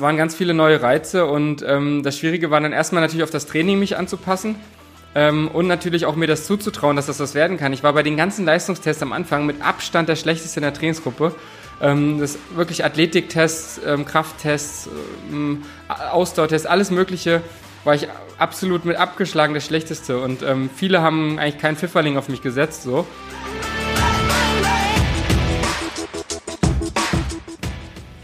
es waren ganz viele neue Reize und ähm, das Schwierige war dann erstmal natürlich auf das Training mich anzupassen. Ähm, und natürlich auch mir das zuzutrauen, dass das was werden kann. Ich war bei den ganzen Leistungstests am Anfang mit Abstand der schlechteste in der Trainingsgruppe. Ähm, das wirklich Athletiktests, ähm, Krafttests, ähm, Ausdauertests, alles Mögliche war ich absolut mit abgeschlagen der schlechteste. Und ähm, viele haben eigentlich keinen Pfifferling auf mich gesetzt. So.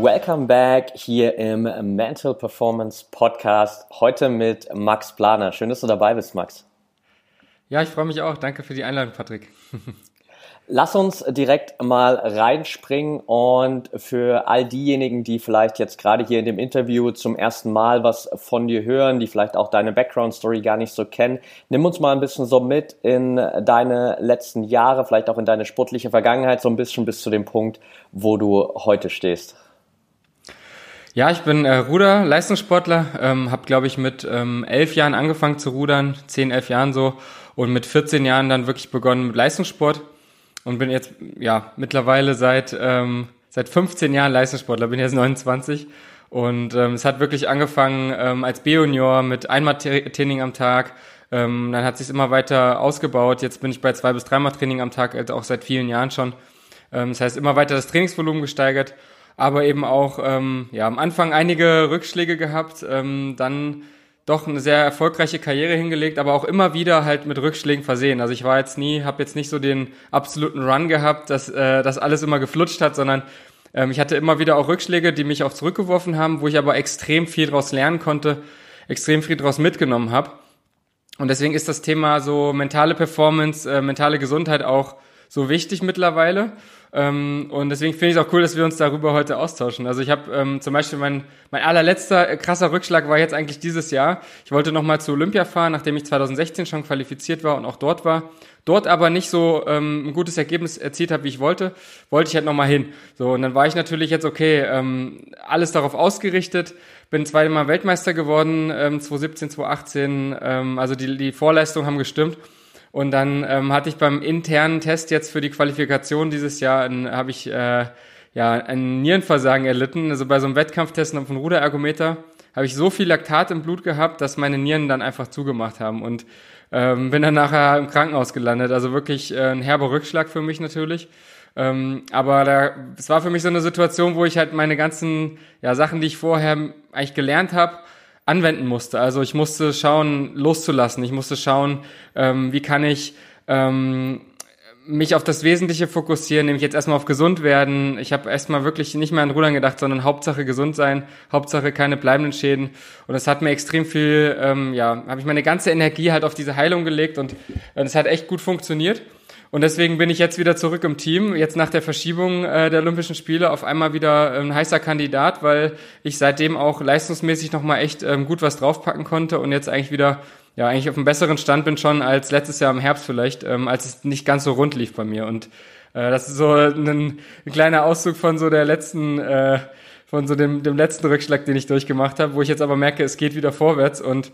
Welcome back hier im Mental Performance Podcast. Heute mit Max Planer. Schön, dass du dabei bist, Max. Ja, ich freue mich auch. Danke für die Einladung, Patrick. Lass uns direkt mal reinspringen und für all diejenigen, die vielleicht jetzt gerade hier in dem Interview zum ersten Mal was von dir hören, die vielleicht auch deine Background Story gar nicht so kennen, nimm uns mal ein bisschen so mit in deine letzten Jahre, vielleicht auch in deine sportliche Vergangenheit, so ein bisschen bis zu dem Punkt, wo du heute stehst. Ja, ich bin äh, Ruder, Leistungssportler, ähm, habe glaube ich mit ähm, elf Jahren angefangen zu rudern, zehn, elf Jahren so und mit 14 Jahren dann wirklich begonnen mit Leistungssport und bin jetzt ja mittlerweile seit ähm, seit 15 Jahren Leistungssportler, bin jetzt 29 und ähm, es hat wirklich angefangen ähm, als B-Junior mit einmal Training am Tag, ähm, dann hat sich immer weiter ausgebaut. Jetzt bin ich bei zwei bis dreimal Training am Tag, also auch seit vielen Jahren schon. Ähm, das heißt immer weiter das Trainingsvolumen gesteigert, aber eben auch ähm, ja am Anfang einige Rückschläge gehabt, ähm, dann doch eine sehr erfolgreiche Karriere hingelegt, aber auch immer wieder halt mit Rückschlägen versehen. Also ich war jetzt nie, habe jetzt nicht so den absoluten Run gehabt, dass äh, das alles immer geflutscht hat, sondern ähm, ich hatte immer wieder auch Rückschläge, die mich auch zurückgeworfen haben, wo ich aber extrem viel daraus lernen konnte, extrem viel daraus mitgenommen habe. Und deswegen ist das Thema so mentale Performance, äh, mentale Gesundheit auch so wichtig mittlerweile. Ähm, und deswegen finde ich es auch cool, dass wir uns darüber heute austauschen. Also ich habe ähm, zum Beispiel mein, mein allerletzter äh, krasser Rückschlag war jetzt eigentlich dieses Jahr. Ich wollte nochmal zu Olympia fahren, nachdem ich 2016 schon qualifiziert war und auch dort war. Dort aber nicht so ähm, ein gutes Ergebnis erzielt habe, wie ich wollte, wollte ich halt nochmal hin. So, und dann war ich natürlich jetzt, okay, ähm, alles darauf ausgerichtet, bin zweimal Weltmeister geworden, ähm, 2017, 2018, ähm, also die, die Vorleistungen haben gestimmt. Und dann ähm, hatte ich beim internen Test jetzt für die Qualifikation dieses Jahr, habe ich äh, ja ein Nierenversagen erlitten. Also bei so einem Wettkampftest auf dem Ruderergometer habe ich so viel Laktat im Blut gehabt, dass meine Nieren dann einfach zugemacht haben und ähm, bin dann nachher im Krankenhaus gelandet. Also wirklich äh, ein herber Rückschlag für mich natürlich. Ähm, aber da, es war für mich so eine Situation, wo ich halt meine ganzen ja, Sachen, die ich vorher eigentlich gelernt habe, anwenden musste. Also ich musste schauen, loszulassen. Ich musste schauen, ähm, wie kann ich ähm, mich auf das Wesentliche fokussieren, nämlich jetzt erstmal auf gesund werden. Ich habe erstmal wirklich nicht mehr an Rudern gedacht, sondern Hauptsache gesund sein, Hauptsache keine bleibenden Schäden. Und das hat mir extrem viel, ähm, ja, habe ich meine ganze Energie halt auf diese Heilung gelegt und es äh, hat echt gut funktioniert. Und deswegen bin ich jetzt wieder zurück im Team, jetzt nach der Verschiebung äh, der Olympischen Spiele auf einmal wieder ein heißer Kandidat, weil ich seitdem auch leistungsmäßig nochmal echt ähm, gut was draufpacken konnte und jetzt eigentlich wieder, ja, eigentlich auf einem besseren Stand bin schon als letztes Jahr im Herbst vielleicht, ähm, als es nicht ganz so rund lief bei mir. Und äh, das ist so ein, ein kleiner Auszug von so der letzten, äh, von so dem, dem letzten Rückschlag, den ich durchgemacht habe, wo ich jetzt aber merke, es geht wieder vorwärts und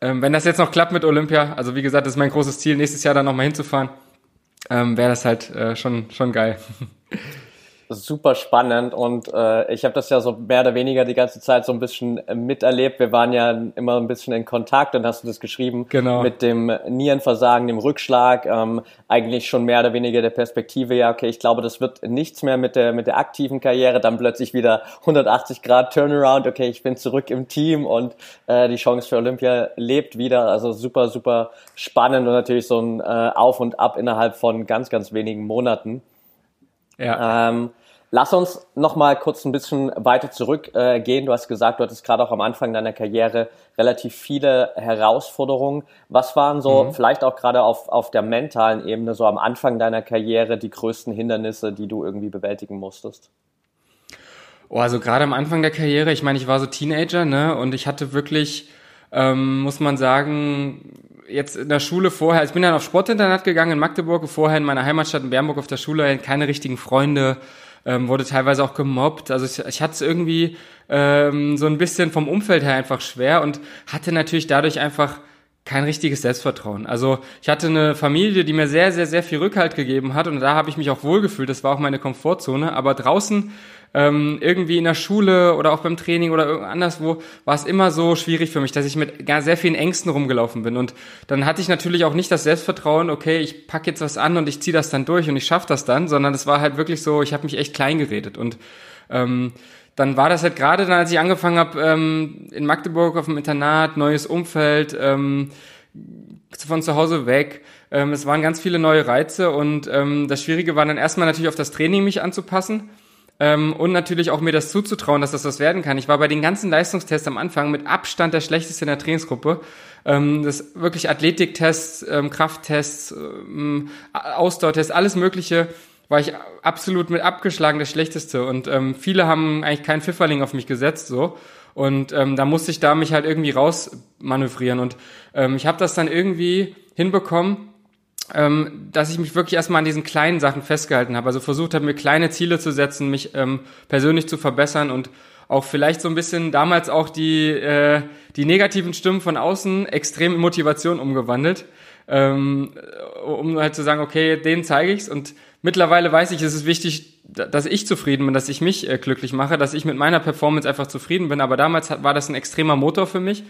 ähm, wenn das jetzt noch klappt mit Olympia, also wie gesagt, das ist mein großes Ziel, nächstes Jahr dann nochmal hinzufahren, ähm, wäre das halt äh, schon, schon geil. super spannend und äh, ich habe das ja so mehr oder weniger die ganze Zeit so ein bisschen äh, miterlebt. Wir waren ja immer ein bisschen in Kontakt und hast du das geschrieben genau. mit dem Nierenversagen, dem Rückschlag, ähm, eigentlich schon mehr oder weniger der Perspektive, ja, okay, ich glaube, das wird nichts mehr mit der mit der aktiven Karriere, dann plötzlich wieder 180 Grad Turnaround, okay, ich bin zurück im Team und äh, die Chance für Olympia lebt wieder, also super, super spannend und natürlich so ein äh, Auf und Ab innerhalb von ganz, ganz wenigen Monaten. Ja. Ähm, lass uns noch mal kurz ein bisschen weiter zurückgehen. Äh, du hast gesagt, du hattest gerade auch am Anfang deiner Karriere relativ viele Herausforderungen. Was waren so, mhm. vielleicht auch gerade auf, auf der mentalen Ebene, so am Anfang deiner Karriere die größten Hindernisse, die du irgendwie bewältigen musstest? Oh, also gerade am Anfang der Karriere, ich meine, ich war so Teenager, ne, und ich hatte wirklich ähm, muss man sagen, jetzt in der Schule vorher, ich bin dann auf Sportinternat gegangen in Magdeburg, vorher in meiner Heimatstadt in Bernburg auf der Schule, keine richtigen Freunde, ähm, wurde teilweise auch gemobbt. Also ich, ich hatte es irgendwie ähm, so ein bisschen vom Umfeld her einfach schwer und hatte natürlich dadurch einfach kein richtiges Selbstvertrauen. Also ich hatte eine Familie, die mir sehr, sehr, sehr viel Rückhalt gegeben hat und da habe ich mich auch wohlgefühlt. Das war auch meine Komfortzone. Aber draußen ähm, irgendwie in der Schule oder auch beim Training oder anderswo war es immer so schwierig für mich, dass ich mit sehr vielen Ängsten rumgelaufen bin. Und dann hatte ich natürlich auch nicht das Selbstvertrauen, okay, ich packe jetzt was an und ich ziehe das dann durch und ich schaffe das dann, sondern es war halt wirklich so, ich habe mich echt klein geredet. Und ähm, dann war das halt gerade dann, als ich angefangen habe, ähm, in Magdeburg auf dem Internat, neues Umfeld, ähm, von zu Hause weg. Ähm, es waren ganz viele neue Reize und ähm, das Schwierige war dann erstmal natürlich auf das Training mich anzupassen. Ähm, und natürlich auch mir das zuzutrauen, dass das was werden kann. Ich war bei den ganzen Leistungstests am Anfang mit Abstand der schlechteste in der Trainingsgruppe. Ähm, das wirklich Athletiktests, ähm, Krafttests, ähm, Ausdauertests, alles Mögliche war ich absolut mit abgeschlagen der Schlechteste. Und ähm, viele haben eigentlich keinen Pfifferling auf mich gesetzt, so. Und ähm, da musste ich da mich halt irgendwie rausmanövrieren. Und ähm, ich habe das dann irgendwie hinbekommen, ähm, dass ich mich wirklich erstmal an diesen kleinen Sachen festgehalten habe. Also versucht habe, mir kleine Ziele zu setzen, mich ähm, persönlich zu verbessern und auch vielleicht so ein bisschen damals auch die, äh, die negativen Stimmen von außen extrem in Motivation umgewandelt, ähm, um halt zu sagen, okay, denen zeige ich's und mittlerweile weiß ich, es ist wichtig, dass ich zufrieden bin, dass ich mich äh, glücklich mache, dass ich mit meiner Performance einfach zufrieden bin. Aber damals war das ein extremer Motor für mich.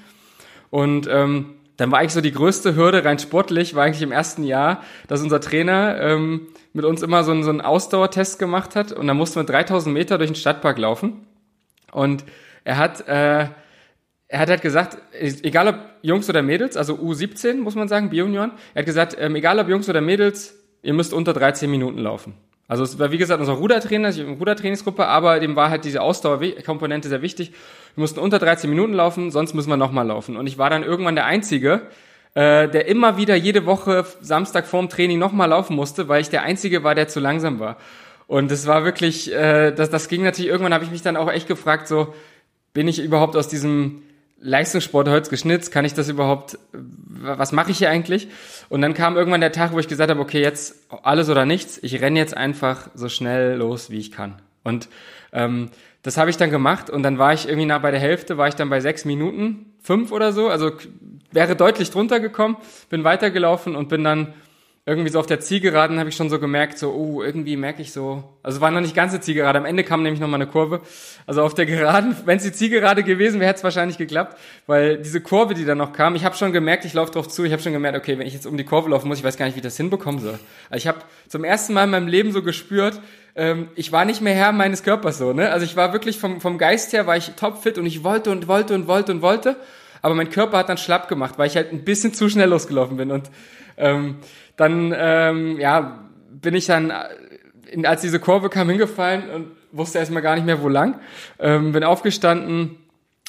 Und ähm, dann war eigentlich so die größte Hürde rein sportlich, war eigentlich im ersten Jahr, dass unser Trainer ähm, mit uns immer so einen, so einen Ausdauertest gemacht hat. Und da mussten wir 3000 Meter durch den Stadtpark laufen. Und er hat... Äh, er hat halt gesagt, egal ob Jungs oder Mädels, also U17 muss man sagen, Bionion, er hat gesagt, ähm, egal ob Jungs oder Mädels, ihr müsst unter 13 Minuten laufen. Also es war wie gesagt unser Rudertrainer, eine Rudertrainingsgruppe, aber dem war halt diese Ausdauerkomponente sehr wichtig. Wir mussten unter 13 Minuten laufen, sonst müssen wir nochmal laufen. Und ich war dann irgendwann der Einzige, äh, der immer wieder jede Woche Samstag vorm Training nochmal laufen musste, weil ich der Einzige war, der zu langsam war. Und es war wirklich, äh, das, das ging natürlich, irgendwann habe ich mich dann auch echt gefragt, so, bin ich überhaupt aus diesem Leistungssport Holz geschnitzt, kann ich das überhaupt, was mache ich hier eigentlich? Und dann kam irgendwann der Tag, wo ich gesagt habe, okay, jetzt alles oder nichts, ich renne jetzt einfach so schnell los, wie ich kann. Und ähm, das habe ich dann gemacht und dann war ich irgendwie nach bei der Hälfte, war ich dann bei sechs Minuten, fünf oder so, also wäre deutlich drunter gekommen, bin weitergelaufen und bin dann irgendwie so auf der Zielgeraden habe ich schon so gemerkt, so, oh, irgendwie merke ich so, also war noch nicht ganze Zielgerade, am Ende kam nämlich noch mal eine Kurve. Also auf der Geraden, wenn es die Zielgerade gewesen wäre, hätte es wahrscheinlich geklappt, weil diese Kurve, die dann noch kam, ich habe schon gemerkt, ich laufe drauf zu, ich habe schon gemerkt, okay, wenn ich jetzt um die Kurve laufen muss, ich weiß gar nicht, wie ich das hinbekommen soll. Also ich habe zum ersten Mal in meinem Leben so gespürt, ähm, ich war nicht mehr Herr meines Körpers so, ne? Also ich war wirklich vom, vom Geist her, war ich topfit und ich wollte und wollte und wollte und wollte, aber mein Körper hat dann schlapp gemacht, weil ich halt ein bisschen zu schnell losgelaufen bin und ähm, dann ähm, ja, bin ich dann, in, als diese Kurve kam, hingefallen und wusste erstmal gar nicht mehr, wo lang. Ähm, bin aufgestanden,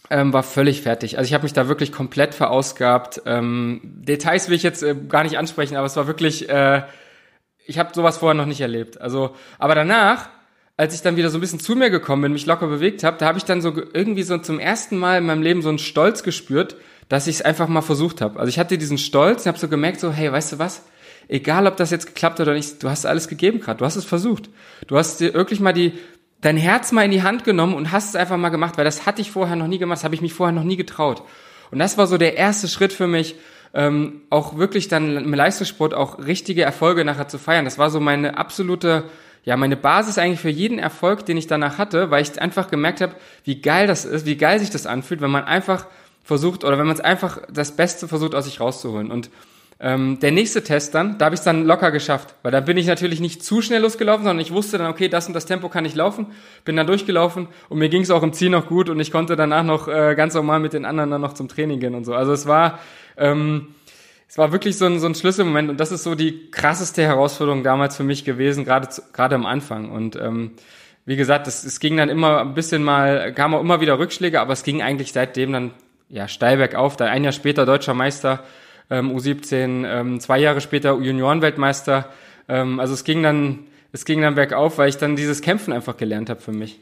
ähm, war völlig fertig. Also ich habe mich da wirklich komplett verausgabt. Ähm, Details will ich jetzt äh, gar nicht ansprechen, aber es war wirklich, äh, ich habe sowas vorher noch nicht erlebt. Also, aber danach, als ich dann wieder so ein bisschen zu mir gekommen bin, mich locker bewegt habe, da habe ich dann so irgendwie so zum ersten Mal in meinem Leben so einen Stolz gespürt, dass ich es einfach mal versucht habe. Also ich hatte diesen Stolz und habe so gemerkt, so hey, weißt du was? Egal ob das jetzt geklappt hat oder nicht, du hast alles gegeben gerade, du hast es versucht. Du hast dir wirklich mal die, dein Herz mal in die Hand genommen und hast es einfach mal gemacht, weil das hatte ich vorher noch nie gemacht, das habe ich mich vorher noch nie getraut. Und das war so der erste Schritt für mich, ähm, auch wirklich dann im Leistungssport auch richtige Erfolge nachher zu feiern. Das war so meine absolute, ja, meine Basis eigentlich für jeden Erfolg, den ich danach hatte, weil ich einfach gemerkt habe, wie geil das ist, wie geil sich das anfühlt, wenn man einfach versucht oder wenn man es einfach das Beste versucht aus sich rauszuholen. Und ähm, der nächste Test dann, da habe ich es dann locker geschafft, weil da bin ich natürlich nicht zu schnell losgelaufen, sondern ich wusste dann, okay, das und das Tempo kann ich laufen, bin dann durchgelaufen und mir ging es auch im Ziel noch gut und ich konnte danach noch äh, ganz normal mit den anderen dann noch zum Training gehen und so. Also es war, ähm, es war wirklich so ein, so ein Schlüsselmoment und das ist so die krasseste Herausforderung damals für mich gewesen, gerade gerade am Anfang und ähm, wie gesagt, es, es ging dann immer ein bisschen mal, kam auch immer wieder Rückschläge, aber es ging eigentlich seitdem dann ja steil bergauf. Da ein Jahr später deutscher Meister, ähm, U17, ähm, zwei Jahre später Juniorenweltmeister. Ähm, also es ging dann, es ging dann bergauf, weil ich dann dieses Kämpfen einfach gelernt habe für mich.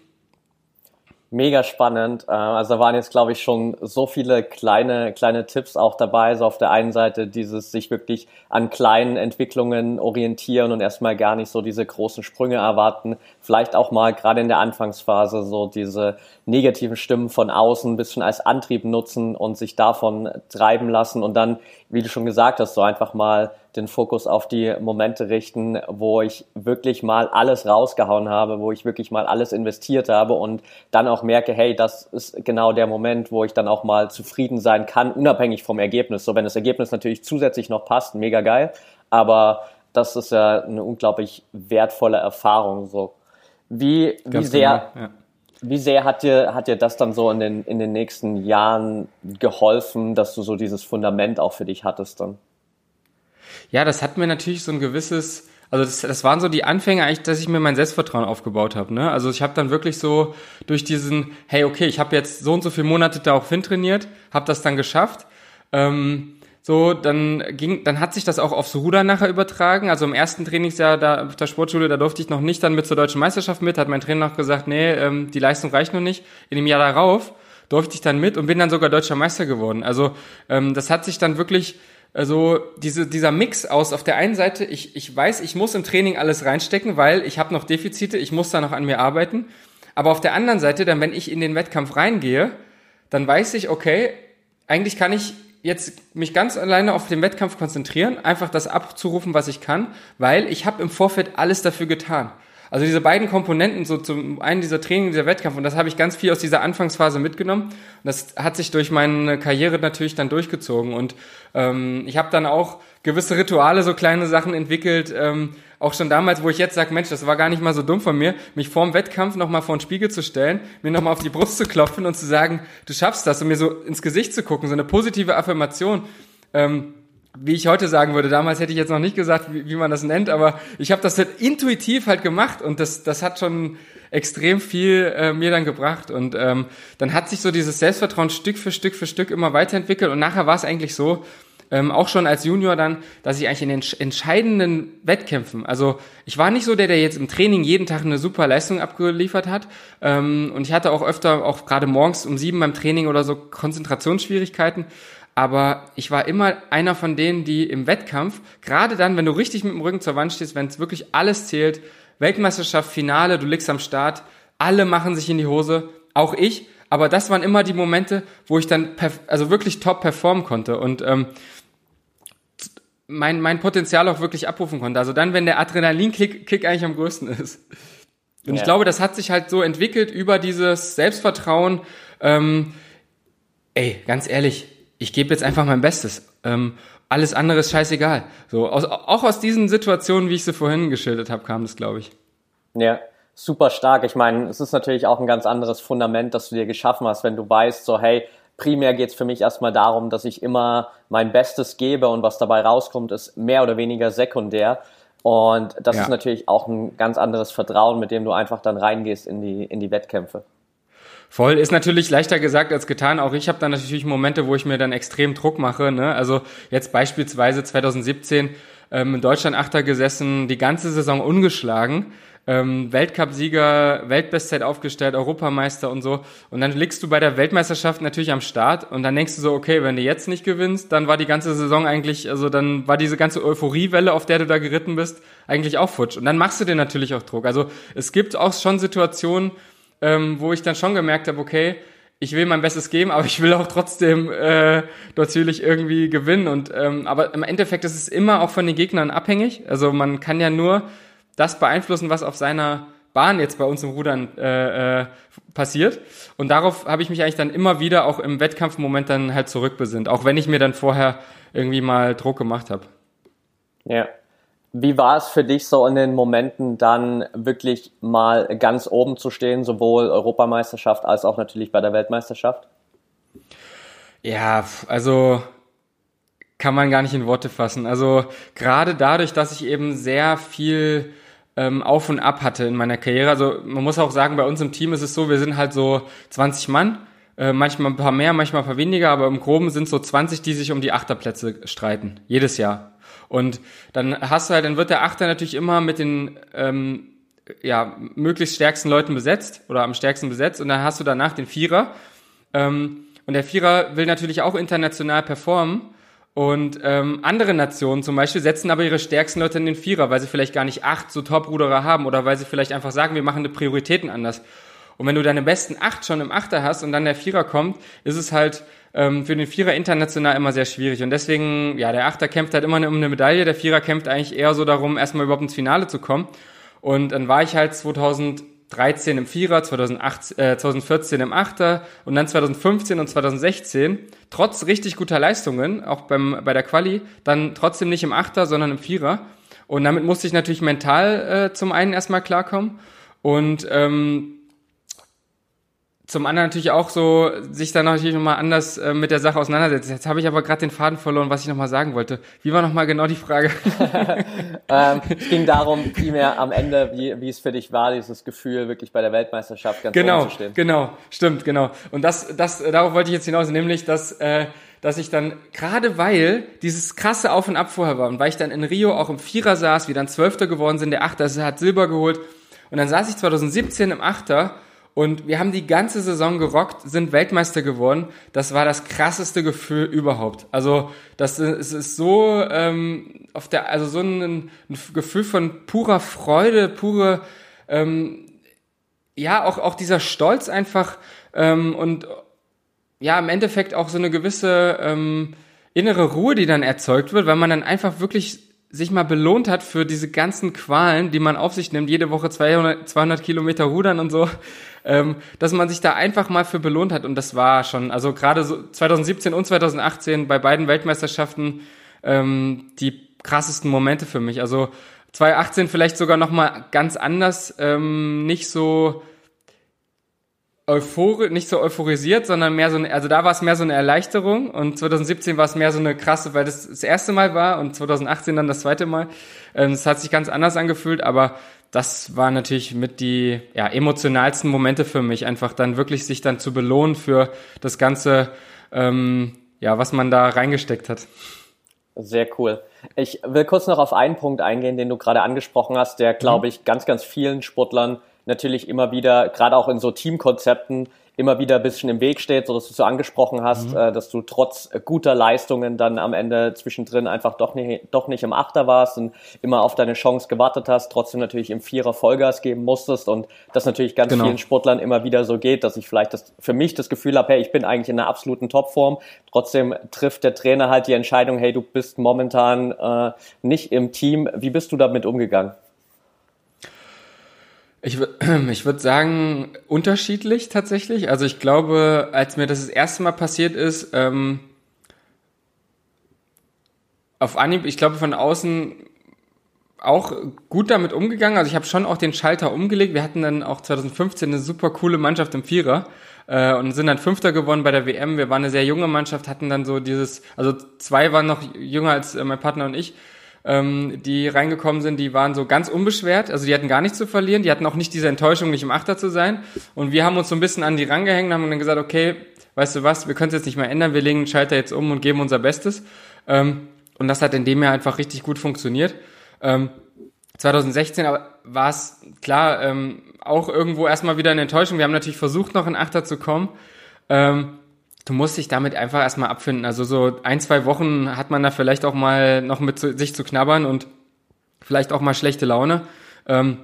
Mega spannend. Äh, also da waren jetzt, glaube ich, schon so viele kleine, kleine Tipps auch dabei. So auf der einen Seite dieses sich wirklich an kleinen Entwicklungen orientieren und erstmal gar nicht so diese großen Sprünge erwarten. Vielleicht auch mal gerade in der Anfangsphase so diese negativen Stimmen von außen ein bisschen als Antrieb nutzen und sich davon treiben lassen und dann, wie du schon gesagt hast, so einfach mal den Fokus auf die Momente richten, wo ich wirklich mal alles rausgehauen habe, wo ich wirklich mal alles investiert habe und dann auch merke, hey, das ist genau der Moment, wo ich dann auch mal zufrieden sein kann, unabhängig vom Ergebnis. So, wenn das Ergebnis natürlich zusätzlich noch passt, mega geil, aber das ist ja eine unglaublich wertvolle Erfahrung. So, wie, wie sehr, genau, ja. wie sehr hat dir, hat dir das dann so in den, in den nächsten Jahren geholfen, dass du so dieses Fundament auch für dich hattest dann? Ja, das hat mir natürlich so ein gewisses, also das, das waren so die Anfänge eigentlich, dass ich mir mein Selbstvertrauen aufgebaut habe. Ne? Also ich habe dann wirklich so durch diesen, hey, okay, ich habe jetzt so und so viele Monate darauf hin trainiert, habe das dann geschafft. Ähm, so, dann ging, dann hat sich das auch aufs Rudern nachher übertragen. Also im ersten Trainingsjahr da auf der Sportschule, da durfte ich noch nicht dann mit zur deutschen Meisterschaft mit, hat mein Trainer noch gesagt, nee, ähm, die Leistung reicht noch nicht. In dem Jahr darauf durfte ich dann mit und bin dann sogar deutscher Meister geworden. Also ähm, das hat sich dann wirklich also diese, dieser Mix aus auf der einen Seite, ich, ich weiß, ich muss im Training alles reinstecken, weil ich habe noch Defizite, ich muss da noch an mir arbeiten. Aber auf der anderen Seite, dann wenn ich in den Wettkampf reingehe, dann weiß ich, okay, eigentlich kann ich jetzt mich ganz alleine auf den Wettkampf konzentrieren, einfach das abzurufen, was ich kann, weil ich habe im Vorfeld alles dafür getan. Also diese beiden Komponenten, so zum einen dieser Training, dieser Wettkampf, und das habe ich ganz viel aus dieser Anfangsphase mitgenommen. Und das hat sich durch meine Karriere natürlich dann durchgezogen. Und ähm, ich habe dann auch gewisse Rituale, so kleine Sachen entwickelt, ähm, auch schon damals, wo ich jetzt sage, Mensch, das war gar nicht mal so dumm von mir, mich vorm Wettkampf nochmal vor den Spiegel zu stellen, mir nochmal auf die Brust zu klopfen und zu sagen, du schaffst das und mir so ins Gesicht zu gucken, so eine positive Affirmation. Ähm, wie ich heute sagen würde, damals hätte ich jetzt noch nicht gesagt, wie, wie man das nennt, aber ich habe das halt intuitiv halt gemacht und das, das hat schon extrem viel äh, mir dann gebracht und ähm, dann hat sich so dieses Selbstvertrauen Stück für Stück für Stück immer weiterentwickelt und nachher war es eigentlich so, ähm, auch schon als Junior dann, dass ich eigentlich in den entscheidenden Wettkämpfen, also ich war nicht so der, der jetzt im Training jeden Tag eine super Leistung abgeliefert hat ähm, und ich hatte auch öfter, auch gerade morgens um sieben beim Training oder so Konzentrationsschwierigkeiten, aber ich war immer einer von denen, die im Wettkampf, gerade dann, wenn du richtig mit dem Rücken zur Wand stehst, wenn es wirklich alles zählt, Weltmeisterschaft, Finale, du liegst am Start, alle machen sich in die Hose, auch ich, aber das waren immer die Momente, wo ich dann also wirklich top performen konnte und ähm, mein, mein Potenzial auch wirklich abrufen konnte. Also dann, wenn der Adrenalinkick eigentlich am größten ist. Und ja. ich glaube, das hat sich halt so entwickelt über dieses Selbstvertrauen. Ähm, ey, ganz ehrlich, ich gebe jetzt einfach mein Bestes. Ähm, alles andere ist scheißegal. So, aus, auch aus diesen Situationen, wie ich sie vorhin geschildert habe, kam das, glaube ich. Ja, super stark. Ich meine, es ist natürlich auch ein ganz anderes Fundament, das du dir geschaffen hast, wenn du weißt, so, hey, primär geht es für mich erstmal darum, dass ich immer mein Bestes gebe und was dabei rauskommt, ist mehr oder weniger sekundär. Und das ja. ist natürlich auch ein ganz anderes Vertrauen, mit dem du einfach dann reingehst in die, in die Wettkämpfe. Voll ist natürlich leichter gesagt als getan. Auch ich habe dann natürlich Momente, wo ich mir dann extrem Druck mache. Ne? Also jetzt beispielsweise 2017 ähm, in Deutschland Achter gesessen, die ganze Saison ungeschlagen. Ähm, Weltcup-Sieger, Weltbestzeit aufgestellt, Europameister und so. Und dann liegst du bei der Weltmeisterschaft natürlich am Start und dann denkst du so, okay, wenn du jetzt nicht gewinnst, dann war die ganze Saison eigentlich, also dann war diese ganze Euphoriewelle, auf der du da geritten bist, eigentlich auch futsch. Und dann machst du dir natürlich auch Druck. Also es gibt auch schon Situationen, ähm, wo ich dann schon gemerkt habe, okay, ich will mein Bestes geben, aber ich will auch trotzdem äh, natürlich irgendwie gewinnen. Und ähm, aber im Endeffekt ist es immer auch von den Gegnern abhängig. Also man kann ja nur das beeinflussen, was auf seiner Bahn jetzt bei uns im Rudern äh, äh, passiert. Und darauf habe ich mich eigentlich dann immer wieder auch im Wettkampfmoment dann halt zurückbesinnt, auch wenn ich mir dann vorher irgendwie mal Druck gemacht habe. Ja, wie war es für dich so in den Momenten dann wirklich mal ganz oben zu stehen, sowohl Europameisterschaft als auch natürlich bei der Weltmeisterschaft? Ja, also kann man gar nicht in Worte fassen. Also gerade dadurch, dass ich eben sehr viel ähm, auf und ab hatte in meiner Karriere. Also man muss auch sagen, bei uns im Team ist es so, wir sind halt so 20 Mann, äh, manchmal ein paar mehr, manchmal ein paar weniger, aber im Groben sind so 20, die sich um die Achterplätze streiten, jedes Jahr. Und dann hast du halt, dann wird der Achter natürlich immer mit den ähm, ja, möglichst stärksten Leuten besetzt oder am stärksten besetzt und dann hast du danach den Vierer. Ähm, und der Vierer will natürlich auch international performen. Und ähm, andere Nationen zum Beispiel setzen aber ihre stärksten Leute in den Vierer, weil sie vielleicht gar nicht acht so Top-Ruderer haben oder weil sie vielleicht einfach sagen, wir machen die Prioritäten anders. Und wenn du deine besten acht schon im Achter hast und dann der Vierer kommt, ist es halt ähm, für den Vierer international immer sehr schwierig. Und deswegen, ja, der Achter kämpft halt immer um eine Medaille, der Vierer kämpft eigentlich eher so darum, erstmal überhaupt ins Finale zu kommen. Und dann war ich halt 2013 im Vierer, 2008, äh, 2014 im Achter und dann 2015 und 2016, trotz richtig guter Leistungen, auch beim, bei der Quali, dann trotzdem nicht im Achter, sondern im Vierer. Und damit musste ich natürlich mental äh, zum einen erstmal klarkommen. Und ähm, zum anderen natürlich auch so sich dann natürlich nochmal anders äh, mit der Sache auseinandersetzen. Jetzt habe ich aber gerade den Faden verloren, was ich nochmal sagen wollte. Wie war nochmal genau die Frage? ähm, es ging darum, primär am Ende, wie, wie es für dich war, dieses Gefühl, wirklich bei der Weltmeisterschaft ganz genau, oben zu stehen. Genau, stimmt, genau. Und das, das, darauf wollte ich jetzt hinaus, nämlich, dass, äh, dass ich dann, gerade weil dieses krasse Auf und Ab vorher war und weil ich dann in Rio auch im Vierer saß, wir dann Zwölfter geworden sind, der Achter hat Silber geholt und dann saß ich 2017 im Achter und wir haben die ganze Saison gerockt, sind Weltmeister geworden. Das war das krasseste Gefühl überhaupt. Also das ist, ist so ähm, auf der, also so ein, ein Gefühl von purer Freude, pure, ähm, ja auch auch dieser Stolz einfach ähm, und ja im Endeffekt auch so eine gewisse ähm, innere Ruhe, die dann erzeugt wird, weil man dann einfach wirklich sich mal belohnt hat für diese ganzen Qualen, die man auf sich nimmt, jede Woche 200, 200 Kilometer rudern und so ähm, dass man sich da einfach mal für belohnt hat. Und das war schon, also gerade so 2017 und 2018 bei beiden Weltmeisterschaften ähm, die krassesten Momente für mich. Also 2018 vielleicht sogar noch mal ganz anders, ähm, nicht so euphorisch, nicht so euphorisiert, sondern mehr so eine, also da war es mehr so eine Erleichterung und 2017 war es mehr so eine krasse, weil das das erste Mal war und 2018 dann das zweite Mal. Ähm, es hat sich ganz anders angefühlt, aber das war natürlich mit die ja, emotionalsten Momente für mich, einfach dann wirklich sich dann zu belohnen für das Ganze, ähm, ja, was man da reingesteckt hat. Sehr cool. Ich will kurz noch auf einen Punkt eingehen, den du gerade angesprochen hast, der, glaube mhm. ich, ganz, ganz vielen Sportlern natürlich immer wieder, gerade auch in so Teamkonzepten, immer wieder ein bisschen im Weg steht, so dass du so angesprochen hast, mhm. äh, dass du trotz guter Leistungen dann am Ende zwischendrin einfach doch nicht, doch nicht im Achter warst und immer auf deine Chance gewartet hast, trotzdem natürlich im Vierer Vollgas geben musstest und das natürlich ganz genau. vielen Sportlern immer wieder so geht, dass ich vielleicht das, für mich das Gefühl habe, hey, ich bin eigentlich in einer absoluten Topform, trotzdem trifft der Trainer halt die Entscheidung, hey, du bist momentan äh, nicht im Team. Wie bist du damit umgegangen? Ich, ich würde sagen, unterschiedlich tatsächlich. Also ich glaube, als mir das das erste Mal passiert ist, ähm, auf Anhieb, ich glaube von außen auch gut damit umgegangen. Also ich habe schon auch den Schalter umgelegt. Wir hatten dann auch 2015 eine super coole Mannschaft im Vierer äh, und sind dann Fünfter geworden bei der WM. Wir waren eine sehr junge Mannschaft, hatten dann so dieses, also zwei waren noch jünger als äh, mein Partner und ich ähm, die reingekommen sind, die waren so ganz unbeschwert, also die hatten gar nichts zu verlieren, die hatten auch nicht diese Enttäuschung, nicht im Achter zu sein. Und wir haben uns so ein bisschen an die rangehängt, haben dann gesagt, okay, weißt du was, wir können es jetzt nicht mehr ändern, wir legen den Schalter jetzt um und geben unser Bestes. Ähm, und das hat in dem Jahr einfach richtig gut funktioniert. Ähm, 2016 aber war es klar ähm, auch irgendwo erstmal wieder eine Enttäuschung. Wir haben natürlich versucht, noch in Achter zu kommen. Ähm, du musst dich damit einfach erstmal abfinden. Also so ein, zwei Wochen hat man da vielleicht auch mal noch mit sich zu knabbern und vielleicht auch mal schlechte Laune. Ähm,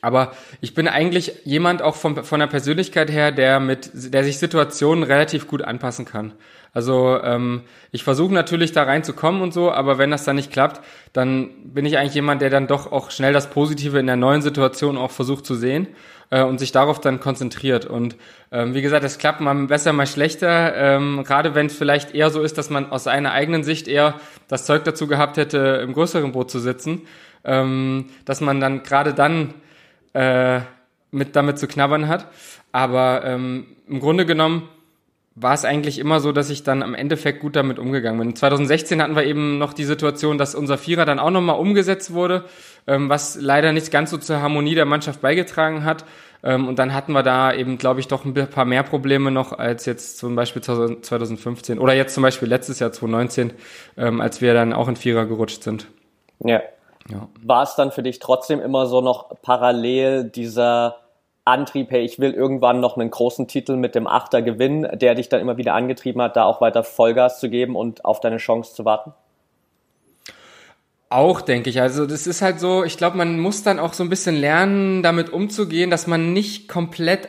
aber ich bin eigentlich jemand auch von, von der Persönlichkeit her, der mit, der sich Situationen relativ gut anpassen kann. Also ähm, ich versuche natürlich da reinzukommen und so, aber wenn das dann nicht klappt, dann bin ich eigentlich jemand, der dann doch auch schnell das Positive in der neuen Situation auch versucht zu sehen äh, und sich darauf dann konzentriert. Und ähm, wie gesagt, es klappt mal besser, mal schlechter. Ähm, gerade wenn es vielleicht eher so ist, dass man aus seiner eigenen Sicht eher das Zeug dazu gehabt hätte, im größeren Boot zu sitzen, ähm, dass man dann gerade dann äh, mit damit zu knabbern hat. Aber ähm, im Grunde genommen war es eigentlich immer so, dass ich dann am Endeffekt gut damit umgegangen bin. 2016 hatten wir eben noch die Situation, dass unser Vierer dann auch nochmal umgesetzt wurde, ähm, was leider nicht ganz so zur Harmonie der Mannschaft beigetragen hat. Ähm, und dann hatten wir da eben, glaube ich, doch ein paar mehr Probleme noch als jetzt zum Beispiel 2015 oder jetzt zum Beispiel letztes Jahr 2019, ähm, als wir dann auch in Vierer gerutscht sind. Ja, Ja. War es dann für dich trotzdem immer so noch parallel dieser Antrieb, hey, ich will irgendwann noch einen großen Titel mit dem Achter gewinnen, der dich dann immer wieder angetrieben hat, da auch weiter Vollgas zu geben und auf deine Chance zu warten? Auch, denke ich. Also das ist halt so, ich glaube, man muss dann auch so ein bisschen lernen, damit umzugehen, dass man nicht komplett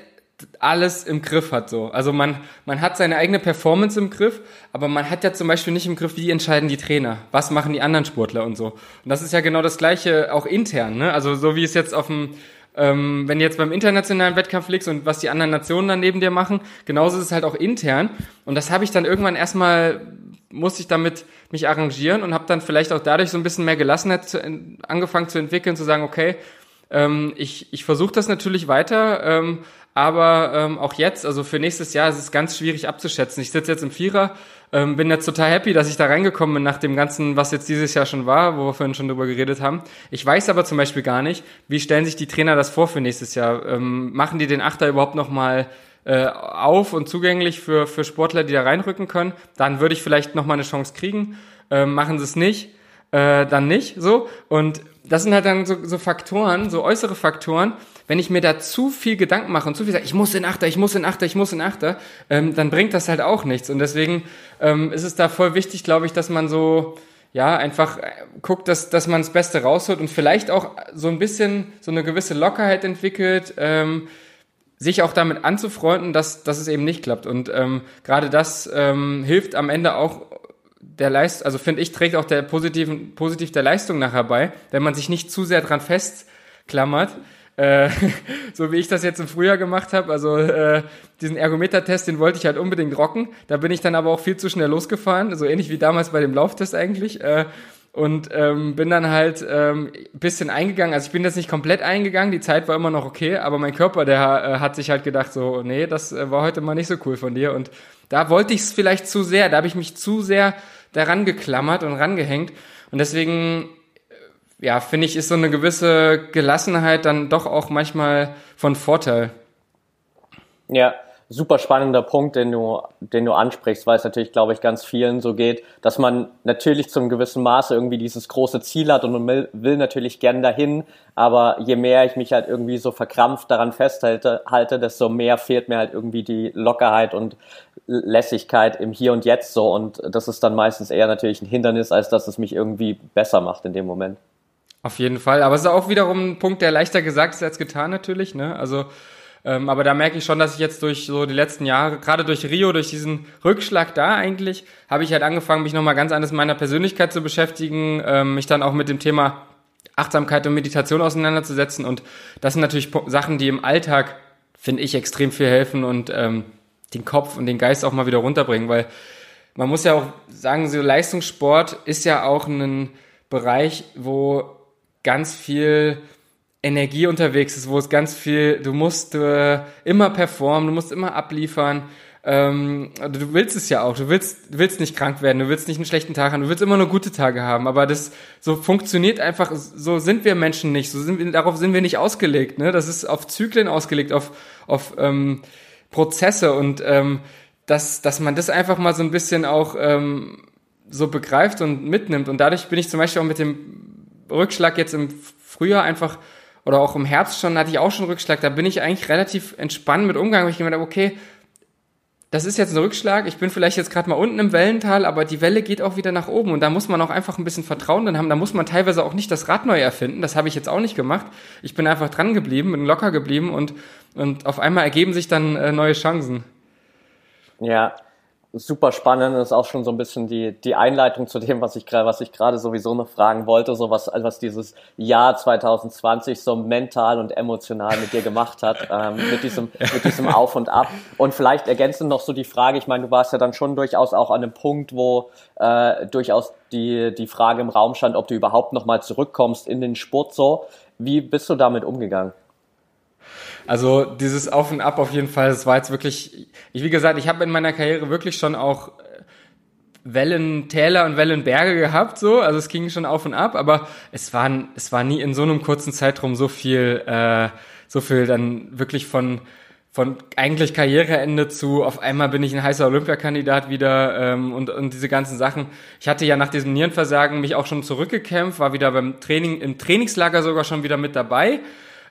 alles im Griff hat so. Also man, man hat seine eigene Performance im Griff, aber man hat ja zum Beispiel nicht im Griff, wie entscheiden die Trainer, was machen die anderen Sportler und so. Und das ist ja genau das Gleiche auch intern. Ne? Also so wie es jetzt auf dem ähm, wenn du jetzt beim internationalen Wettkampf liegst und was die anderen Nationen dann neben dir machen, genauso ist es halt auch intern. Und das habe ich dann irgendwann erstmal, musste ich damit mich arrangieren und habe dann vielleicht auch dadurch so ein bisschen mehr Gelassenheit zu, angefangen zu entwickeln, zu sagen, okay, ähm, ich, ich versuche das natürlich weiter, ähm, aber ähm, auch jetzt, also für nächstes Jahr ist es ganz schwierig abzuschätzen. Ich sitze jetzt im Vierer, ähm, bin jetzt total happy, dass ich da reingekommen bin nach dem Ganzen, was jetzt dieses Jahr schon war, wo wir vorhin schon drüber geredet haben. Ich weiß aber zum Beispiel gar nicht, wie stellen sich die Trainer das vor für nächstes Jahr? Ähm, machen die den Achter überhaupt nochmal äh, auf und zugänglich für, für Sportler, die da reinrücken können? Dann würde ich vielleicht nochmal eine Chance kriegen. Ähm, machen sie es nicht, äh, dann nicht so. Und das sind halt dann so, so Faktoren, so äußere Faktoren. Wenn ich mir da zu viel Gedanken mache und zu viel sage, ich muss in Achter, ich muss in Achter, ich muss in Achter, ähm, dann bringt das halt auch nichts. Und deswegen ähm, ist es da voll wichtig, glaube ich, dass man so ja, einfach äh, guckt, dass, dass man das Beste rausholt und vielleicht auch so ein bisschen so eine gewisse Lockerheit entwickelt, ähm, sich auch damit anzufreunden, dass, dass es eben nicht klappt. Und ähm, gerade das ähm, hilft am Ende auch der Leist, also finde ich, trägt auch der positiven, positiv der Leistung nachher bei, wenn man sich nicht zu sehr dran festklammert. Äh, so wie ich das jetzt im Frühjahr gemacht habe, also äh, diesen Ergometer-Test, den wollte ich halt unbedingt rocken. Da bin ich dann aber auch viel zu schnell losgefahren, so ähnlich wie damals bei dem Lauftest eigentlich. Äh, und ähm, bin dann halt ähm, bisschen eingegangen. Also ich bin jetzt nicht komplett eingegangen, die Zeit war immer noch okay, aber mein Körper, der äh, hat sich halt gedacht, so, nee, das äh, war heute mal nicht so cool von dir. Und da wollte ich es vielleicht zu sehr, da habe ich mich zu sehr daran geklammert und rangehängt. Und deswegen, ja, finde ich, ist so eine gewisse Gelassenheit dann doch auch manchmal von Vorteil. Ja, super spannender Punkt, den du, den du ansprichst, weil es natürlich, glaube ich, ganz vielen so geht, dass man natürlich zum gewissen Maße irgendwie dieses große Ziel hat und man will, will natürlich gern dahin, aber je mehr ich mich halt irgendwie so verkrampft daran festhalte, halte, desto mehr fehlt mir halt irgendwie die Lockerheit und Lässigkeit im Hier und Jetzt so und das ist dann meistens eher natürlich ein Hindernis, als dass es mich irgendwie besser macht in dem Moment. Auf jeden Fall, aber es ist auch wiederum ein Punkt, der leichter gesagt ist als getan natürlich, ne? Also ähm, aber da merke ich schon, dass ich jetzt durch so die letzten Jahre, gerade durch Rio, durch diesen Rückschlag da eigentlich, habe ich halt angefangen, mich nochmal ganz anders mit meiner Persönlichkeit zu beschäftigen, ähm, mich dann auch mit dem Thema Achtsamkeit und Meditation auseinanderzusetzen. Und das sind natürlich Sachen, die im Alltag, finde ich, extrem viel helfen und ähm, den Kopf und den Geist auch mal wieder runterbringen, weil man muss ja auch sagen, so Leistungssport ist ja auch ein Bereich, wo ganz viel Energie unterwegs ist, wo es ganz viel, du musst äh, immer performen, du musst immer abliefern. Ähm, du willst es ja auch, du willst, du willst nicht krank werden, du willst nicht einen schlechten Tag haben, du willst immer nur gute Tage haben, aber das so funktioniert einfach, so sind wir Menschen nicht, so sind wir, darauf sind wir nicht ausgelegt, ne? Das ist auf Zyklen ausgelegt, auf, auf ähm, Prozesse und ähm, dass, dass man das einfach mal so ein bisschen auch ähm, so begreift und mitnimmt. Und dadurch bin ich zum Beispiel auch mit dem Rückschlag jetzt im Frühjahr einfach oder auch im Herbst schon hatte ich auch schon Rückschlag. Da bin ich eigentlich relativ entspannt mit umgegangen, weil ich gedacht habe, okay, das ist jetzt ein Rückschlag. Ich bin vielleicht jetzt gerade mal unten im Wellental, aber die Welle geht auch wieder nach oben und da muss man auch einfach ein bisschen Vertrauen dann haben. Da muss man teilweise auch nicht das Rad neu erfinden. Das habe ich jetzt auch nicht gemacht. Ich bin einfach dran geblieben, bin locker geblieben und und auf einmal ergeben sich dann äh, neue Chancen. Ja, super spannend. Das ist auch schon so ein bisschen die, die Einleitung zu dem, was ich gerade, was ich gerade sowieso noch fragen wollte, so was, was dieses Jahr 2020 so mental und emotional mit dir gemacht hat, ähm, mit diesem, mit diesem Auf und Ab. Und vielleicht ergänzend noch so die Frage, ich meine, du warst ja dann schon durchaus auch an einem Punkt, wo äh, durchaus die, die Frage im Raum stand, ob du überhaupt nochmal zurückkommst in den Sport so. Wie bist du damit umgegangen? Also dieses Auf und Ab auf jeden Fall, das war jetzt wirklich, ich, wie gesagt, ich habe in meiner Karriere wirklich schon auch äh, Wellentäler und Wellenberge gehabt, so, also es ging schon auf und ab, aber es war, es war nie in so einem kurzen Zeitraum so viel, äh, so viel dann wirklich von von eigentlich Karriereende zu auf einmal bin ich ein heißer Olympiakandidat wieder ähm, und, und diese ganzen Sachen. Ich hatte ja nach diesem Nierenversagen mich auch schon zurückgekämpft, war wieder beim Training, im Trainingslager sogar schon wieder mit dabei.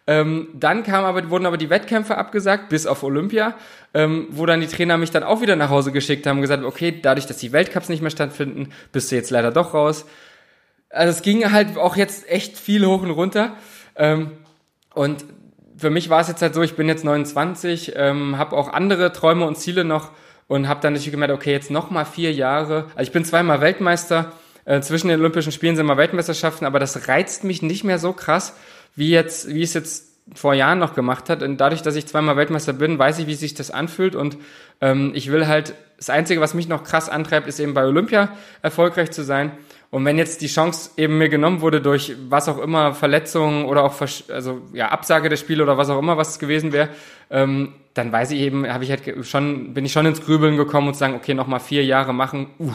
Ähm, dann kam aber, wurden aber die Wettkämpfe abgesagt, bis auf Olympia, ähm, wo dann die Trainer mich dann auch wieder nach Hause geschickt haben und gesagt, okay, dadurch, dass die Weltcups nicht mehr stattfinden, bist du jetzt leider doch raus. Also es ging halt auch jetzt echt viel hoch und runter. Ähm, und für mich war es jetzt halt so, ich bin jetzt 29, ähm, habe auch andere Träume und Ziele noch und habe dann natürlich gemerkt, okay, jetzt noch mal vier Jahre. Also ich bin zweimal Weltmeister, äh, zwischen den Olympischen Spielen sind mal Weltmeisterschaften, aber das reizt mich nicht mehr so krass, wie jetzt, wie es jetzt vor Jahren noch gemacht hat. Und dadurch, dass ich zweimal Weltmeister bin, weiß ich, wie sich das anfühlt. Und ähm, ich will halt, das Einzige, was mich noch krass antreibt, ist eben bei Olympia erfolgreich zu sein. Und wenn jetzt die Chance eben mir genommen wurde durch was auch immer, Verletzungen oder auch also ja, Absage des Spiels oder was auch immer, was es gewesen wäre, ähm, dann weiß ich eben, habe ich halt schon, bin ich schon ins Grübeln gekommen und sagen, okay, nochmal vier Jahre machen. Uh,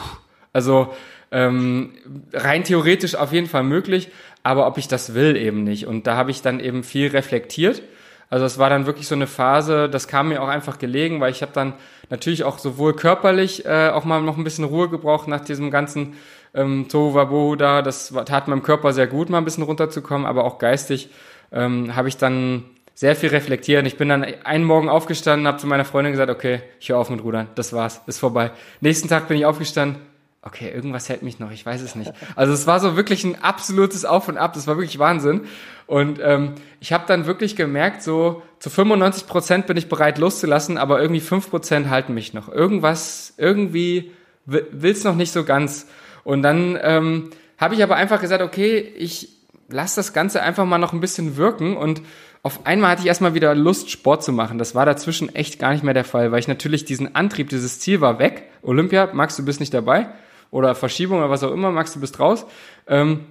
also ähm, rein theoretisch auf jeden Fall möglich, aber ob ich das will eben nicht. Und da habe ich dann eben viel reflektiert. Also es war dann wirklich so eine Phase, das kam mir auch einfach gelegen, weil ich habe dann natürlich auch sowohl körperlich äh, auch mal noch ein bisschen Ruhe gebraucht nach diesem ganzen ähm, Tohuwabohu da. Das tat meinem Körper sehr gut, mal ein bisschen runterzukommen, aber auch geistig ähm, habe ich dann sehr viel reflektiert. Ich bin dann einen Morgen aufgestanden, habe zu meiner Freundin gesagt, okay, ich höre auf mit Rudern, das war's, ist vorbei. Nächsten Tag bin ich aufgestanden, okay, irgendwas hält mich noch, ich weiß es nicht. Also es war so wirklich ein absolutes Auf und Ab, das war wirklich Wahnsinn. Und ähm, ich habe dann wirklich gemerkt, so zu 95 Prozent bin ich bereit loszulassen, aber irgendwie fünf Prozent halten mich noch. Irgendwas, irgendwie will es noch nicht so ganz. Und dann ähm, habe ich aber einfach gesagt, okay, ich lasse das Ganze einfach mal noch ein bisschen wirken und auf einmal hatte ich erstmal wieder Lust, Sport zu machen. Das war dazwischen echt gar nicht mehr der Fall, weil ich natürlich diesen Antrieb, dieses Ziel war weg. Olympia, Max, du bist nicht dabei. Oder Verschiebung oder was auch immer, Max, du bist raus. Ähm,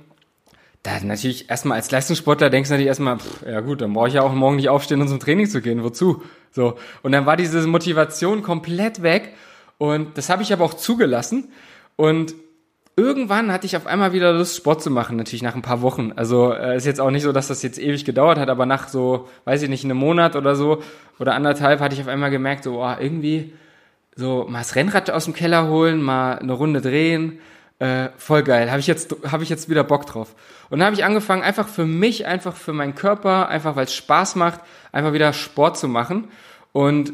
da natürlich erstmal als Leistungssportler denkst du natürlich erstmal, pff, ja gut, dann brauche ich ja auch morgen nicht aufstehen, um zum Training zu gehen. Wozu? So. Und dann war diese Motivation komplett weg. Und das habe ich aber auch zugelassen. Und irgendwann hatte ich auf einmal wieder Lust, Sport zu machen, natürlich nach ein paar Wochen. Also äh, ist jetzt auch nicht so, dass das jetzt ewig gedauert hat, aber nach so, weiß ich nicht, einem Monat oder so oder anderthalb hatte ich auf einmal gemerkt, so, oh, irgendwie so mal das Rennrad aus dem Keller holen, mal eine Runde drehen, äh, voll geil. Habe ich jetzt habe ich jetzt wieder Bock drauf. Und dann habe ich angefangen, einfach für mich, einfach für meinen Körper, einfach weil es Spaß macht, einfach wieder Sport zu machen. Und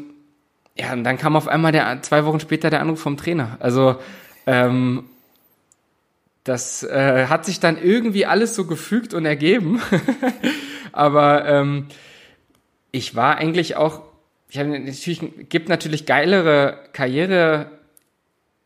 ja, und dann kam auf einmal der zwei Wochen später der Anruf vom Trainer. Also ähm, das äh, hat sich dann irgendwie alles so gefügt und ergeben. Aber ähm, ich war eigentlich auch, ich habe natürlich, gibt natürlich geilere Karriere,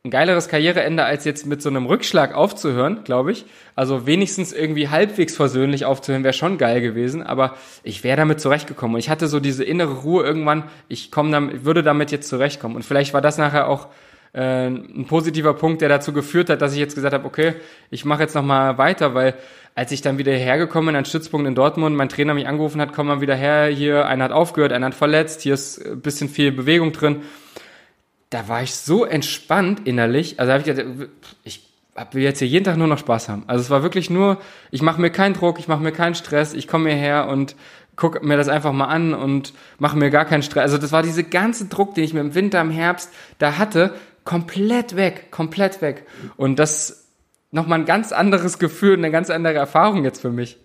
ein geileres Karriereende, als jetzt mit so einem Rückschlag aufzuhören, glaube ich. Also wenigstens irgendwie halbwegs versöhnlich aufzuhören, wäre schon geil gewesen, aber ich wäre damit zurechtgekommen. Und ich hatte so diese innere Ruhe irgendwann, ich komme damit, würde damit jetzt zurechtkommen. Und vielleicht war das nachher auch äh, ein positiver Punkt, der dazu geführt hat, dass ich jetzt gesagt habe, okay, ich mache jetzt nochmal weiter, weil als ich dann wieder hergekommen bin, an Stützpunkt in Dortmund, mein Trainer mich angerufen hat, komm mal wieder her, hier, einer hat aufgehört, einer hat verletzt, hier ist ein bisschen viel Bewegung drin. Da war ich so entspannt innerlich, also habe ich gesagt, ich will jetzt hier jeden Tag nur noch Spaß haben. Also es war wirklich nur, ich mache mir keinen Druck, ich mache mir keinen Stress, ich komme hierher und guck mir das einfach mal an und mache mir gar keinen Stress. Also das war diese ganze Druck, den ich mir im Winter, im Herbst da hatte, komplett weg, komplett weg. Und das nochmal ein ganz anderes Gefühl, eine ganz andere Erfahrung jetzt für mich.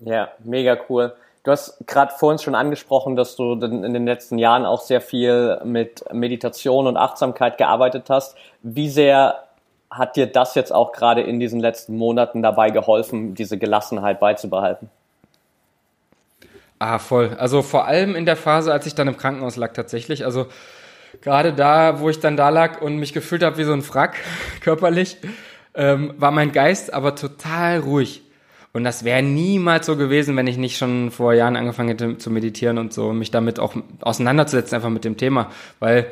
Ja, mega cool. Du hast gerade vor uns schon angesprochen, dass du in den letzten Jahren auch sehr viel mit Meditation und Achtsamkeit gearbeitet hast. Wie sehr hat dir das jetzt auch gerade in diesen letzten Monaten dabei geholfen, diese Gelassenheit beizubehalten? Ah, voll. Also vor allem in der Phase, als ich dann im Krankenhaus lag tatsächlich. Also gerade da, wo ich dann da lag und mich gefühlt habe wie so ein Frack, körperlich, ähm, war mein Geist aber total ruhig. Und das wäre niemals so gewesen, wenn ich nicht schon vor Jahren angefangen hätte zu meditieren und so, mich damit auch auseinanderzusetzen, einfach mit dem Thema. Weil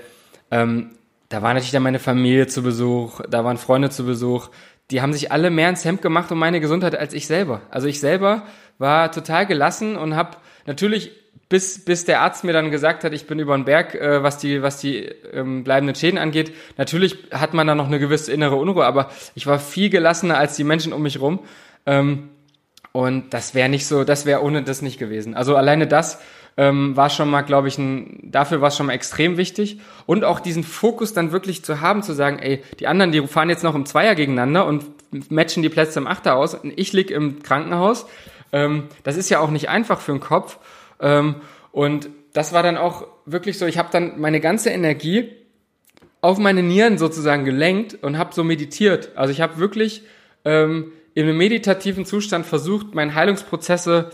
ähm, da war natürlich dann meine Familie zu Besuch, da waren Freunde zu Besuch, die haben sich alle mehr ins Hemd gemacht um meine Gesundheit als ich selber. Also ich selber war total gelassen und habe natürlich bis, bis der Arzt mir dann gesagt hat, ich bin über den Berg, äh, was die, was die ähm, bleibenden Schäden angeht. Natürlich hat man da noch eine gewisse innere Unruhe, aber ich war viel gelassener als die Menschen um mich rum. Ähm, und das wäre nicht so, das wäre ohne das nicht gewesen. Also alleine das ähm, war schon mal, glaube ich, ein, dafür war es schon mal extrem wichtig. Und auch diesen Fokus dann wirklich zu haben, zu sagen, ey, die anderen, die fahren jetzt noch im Zweier gegeneinander und matchen die Plätze im Achter aus. Und ich lieg im Krankenhaus. Ähm, das ist ja auch nicht einfach für den Kopf. Ähm, und das war dann auch wirklich so, ich habe dann meine ganze Energie auf meine Nieren sozusagen gelenkt und habe so meditiert. Also ich habe wirklich ähm, in einem meditativen Zustand versucht, meine Heilungsprozesse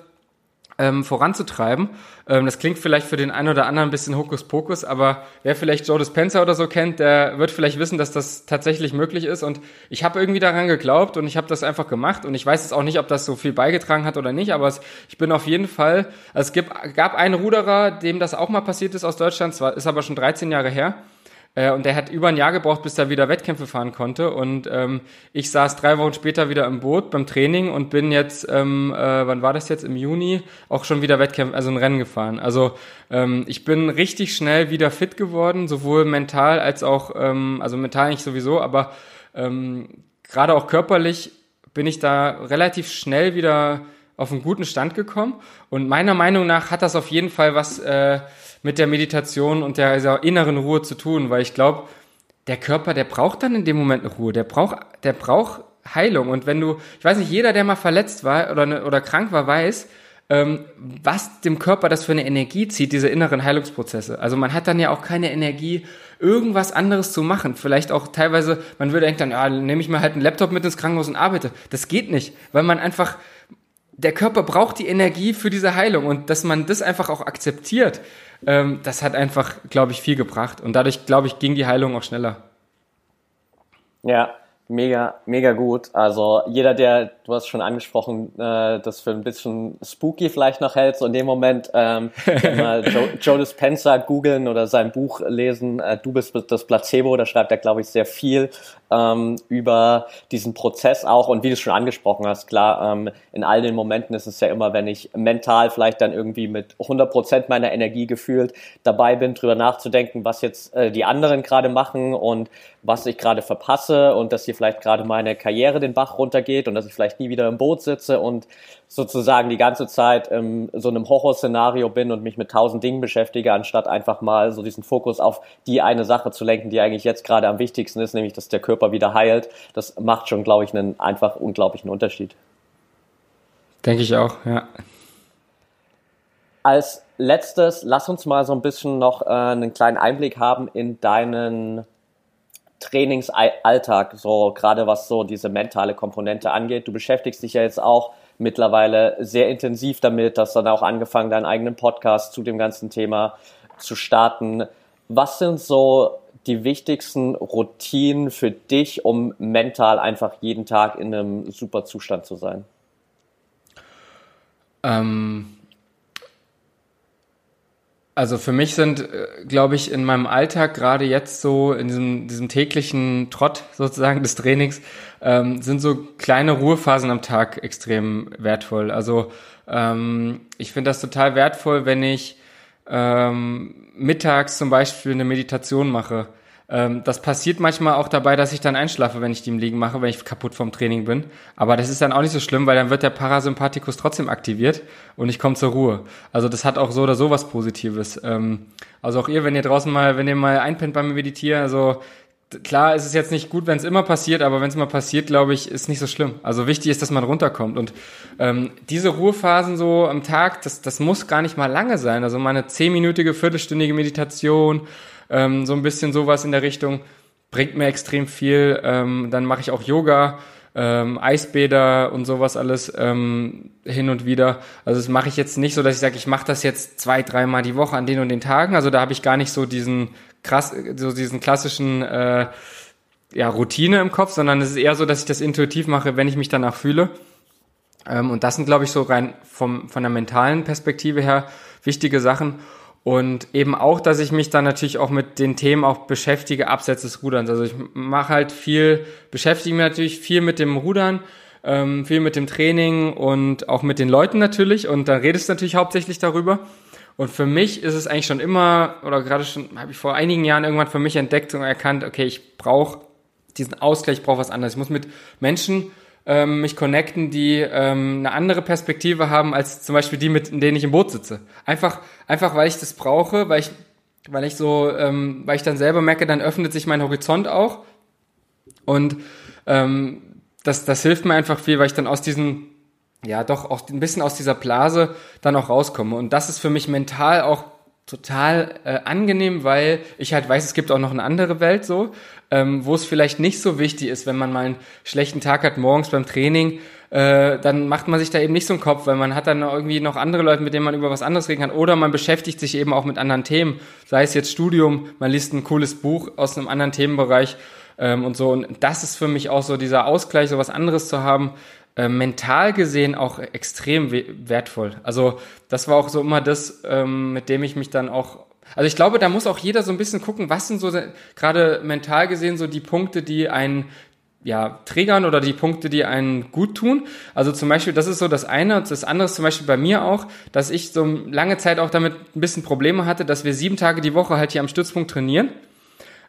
ähm, voranzutreiben. Ähm, das klingt vielleicht für den einen oder anderen ein bisschen Hokuspokus, aber wer vielleicht Joe Dispenza oder so kennt, der wird vielleicht wissen, dass das tatsächlich möglich ist. Und ich habe irgendwie daran geglaubt und ich habe das einfach gemacht. Und ich weiß jetzt auch nicht, ob das so viel beigetragen hat oder nicht, aber es, ich bin auf jeden Fall, also es gibt, gab einen Ruderer, dem das auch mal passiert ist aus Deutschland, zwar ist aber schon 13 Jahre her. Äh, und der hat über ein Jahr gebraucht, bis er wieder Wettkämpfe fahren konnte. Und ähm, ich saß drei Wochen später wieder im Boot beim Training und bin jetzt, ähm, äh, wann war das jetzt? Im Juni auch schon wieder Wettkämpfe, also ein Rennen gefahren. Also ähm, ich bin richtig schnell wieder fit geworden, sowohl mental als auch, ähm, also mental nicht sowieso, aber ähm, gerade auch körperlich bin ich da relativ schnell wieder auf einen guten Stand gekommen. Und meiner Meinung nach hat das auf jeden Fall was äh, mit der Meditation und der, der inneren Ruhe zu tun, weil ich glaube, der Körper, der braucht dann in dem Moment eine Ruhe, der braucht, der braucht Heilung. Und wenn du, ich weiß nicht, jeder, der mal verletzt war oder, ne, oder krank war, weiß, ähm, was dem Körper das für eine Energie zieht, diese inneren Heilungsprozesse. Also man hat dann ja auch keine Energie, irgendwas anderes zu machen. Vielleicht auch teilweise, man würde denken dann, ja, nehme ich mal halt einen Laptop mit ins Krankenhaus und arbeite. Das geht nicht, weil man einfach, der Körper braucht die Energie für diese Heilung und dass man das einfach auch akzeptiert, ähm, das hat einfach, glaube ich, viel gebracht. Und dadurch, glaube ich, ging die Heilung auch schneller. Ja, mega, mega gut. Also jeder, der, du hast schon angesprochen, äh, das für ein bisschen spooky vielleicht noch hält, so in dem Moment ähm, mal Joe, Joe Dispenza googeln oder sein Buch lesen, äh, Du bist das Placebo, da schreibt er, glaube ich, sehr viel ähm, über diesen Prozess auch und wie du es schon angesprochen hast, klar, ähm, in all den Momenten ist es ja immer, wenn ich mental vielleicht dann irgendwie mit 100 Prozent meiner Energie gefühlt dabei bin, drüber nachzudenken, was jetzt äh, die anderen gerade machen und was ich gerade verpasse und dass hier vielleicht gerade meine Karriere den Bach runtergeht und dass ich vielleicht nie wieder im Boot sitze und sozusagen die ganze Zeit in so einem Horrorszenario bin und mich mit tausend Dingen beschäftige, anstatt einfach mal so diesen Fokus auf die eine Sache zu lenken, die eigentlich jetzt gerade am wichtigsten ist, nämlich dass der Körper wieder heilt. Das macht schon, glaube ich, einen einfach unglaublichen Unterschied. Denke ich auch, ja. Als letztes, lass uns mal so ein bisschen noch äh, einen kleinen Einblick haben in deinen Trainingsalltag, so gerade was so diese mentale Komponente angeht. Du beschäftigst dich ja jetzt auch mittlerweile sehr intensiv damit, hast dann auch angefangen, deinen eigenen Podcast zu dem ganzen Thema zu starten. Was sind so die wichtigsten Routinen für dich, um mental einfach jeden Tag in einem super Zustand zu sein? Ähm, also für mich sind, äh, glaube ich, in meinem Alltag gerade jetzt so in diesem, diesem täglichen Trott sozusagen des Trainings ähm, sind so kleine Ruhephasen am Tag extrem wertvoll. Also ähm, ich finde das total wertvoll, wenn ich ähm, mittags zum Beispiel eine Meditation mache ähm, das passiert manchmal auch dabei, dass ich dann einschlafe, wenn ich die im Liegen mache, wenn ich kaputt vom Training bin. Aber das ist dann auch nicht so schlimm, weil dann wird der Parasympathikus trotzdem aktiviert und ich komme zur Ruhe. Also das hat auch so oder so was Positives. Ähm, also auch ihr, wenn ihr draußen mal, wenn ihr mal einpennt beim Meditieren, also klar ist es jetzt nicht gut, wenn es immer passiert, aber wenn es mal passiert, glaube ich, ist nicht so schlimm. Also wichtig ist, dass man runterkommt. Und ähm, diese Ruhephasen so am Tag, das, das muss gar nicht mal lange sein. Also meine zehnminütige, viertelstündige Meditation ähm, so ein bisschen sowas in der Richtung bringt mir extrem viel. Ähm, dann mache ich auch Yoga, ähm, Eisbäder und sowas alles ähm, hin und wieder. Also das mache ich jetzt nicht so, dass ich sage, ich mache das jetzt zwei, dreimal die Woche an den und den Tagen. Also da habe ich gar nicht so diesen krass, so diesen klassischen äh, ja, Routine im Kopf, sondern es ist eher so, dass ich das intuitiv mache, wenn ich mich danach fühle. Ähm, und das sind, glaube ich, so rein vom, von der mentalen Perspektive her wichtige Sachen. Und eben auch, dass ich mich dann natürlich auch mit den Themen auch beschäftige, abseits des Ruderns. Also ich mache halt viel, beschäftige mich natürlich viel mit dem Rudern, ähm, viel mit dem Training und auch mit den Leuten natürlich. Und dann redest du natürlich hauptsächlich darüber. Und für mich ist es eigentlich schon immer, oder gerade schon, habe ich vor einigen Jahren irgendwann für mich entdeckt und erkannt, okay, ich brauche diesen Ausgleich, ich brauche was anderes. Ich muss mit Menschen ähm, mich connecten, die ähm, eine andere Perspektive haben als zum Beispiel die, mit denen ich im Boot sitze. Einfach, einfach weil ich das brauche, weil ich, weil ich so, ähm, weil ich dann selber merke, dann öffnet sich mein Horizont auch und ähm, das, das hilft mir einfach viel, weil ich dann aus diesen ja doch auch ein bisschen aus dieser Blase dann auch rauskomme. Und das ist für mich mental auch total äh, angenehm, weil ich halt weiß, es gibt auch noch eine andere Welt so, ähm, wo es vielleicht nicht so wichtig ist, wenn man mal einen schlechten Tag hat morgens beim Training, äh, dann macht man sich da eben nicht so einen Kopf, weil man hat dann irgendwie noch andere Leute, mit denen man über was anderes reden kann. Oder man beschäftigt sich eben auch mit anderen Themen, sei es jetzt Studium, man liest ein cooles Buch aus einem anderen Themenbereich ähm, und so. Und das ist für mich auch so dieser Ausgleich, so was anderes zu haben, äh, mental gesehen auch extrem wertvoll. Also das war auch so immer das, ähm, mit dem ich mich dann auch also ich glaube, da muss auch jeder so ein bisschen gucken, was sind so gerade mental gesehen so die Punkte, die einen ja, triggern oder die Punkte, die einen gut tun. Also zum Beispiel, das ist so das eine. Und das andere ist zum Beispiel bei mir auch, dass ich so lange Zeit auch damit ein bisschen Probleme hatte, dass wir sieben Tage die Woche halt hier am Stützpunkt trainieren.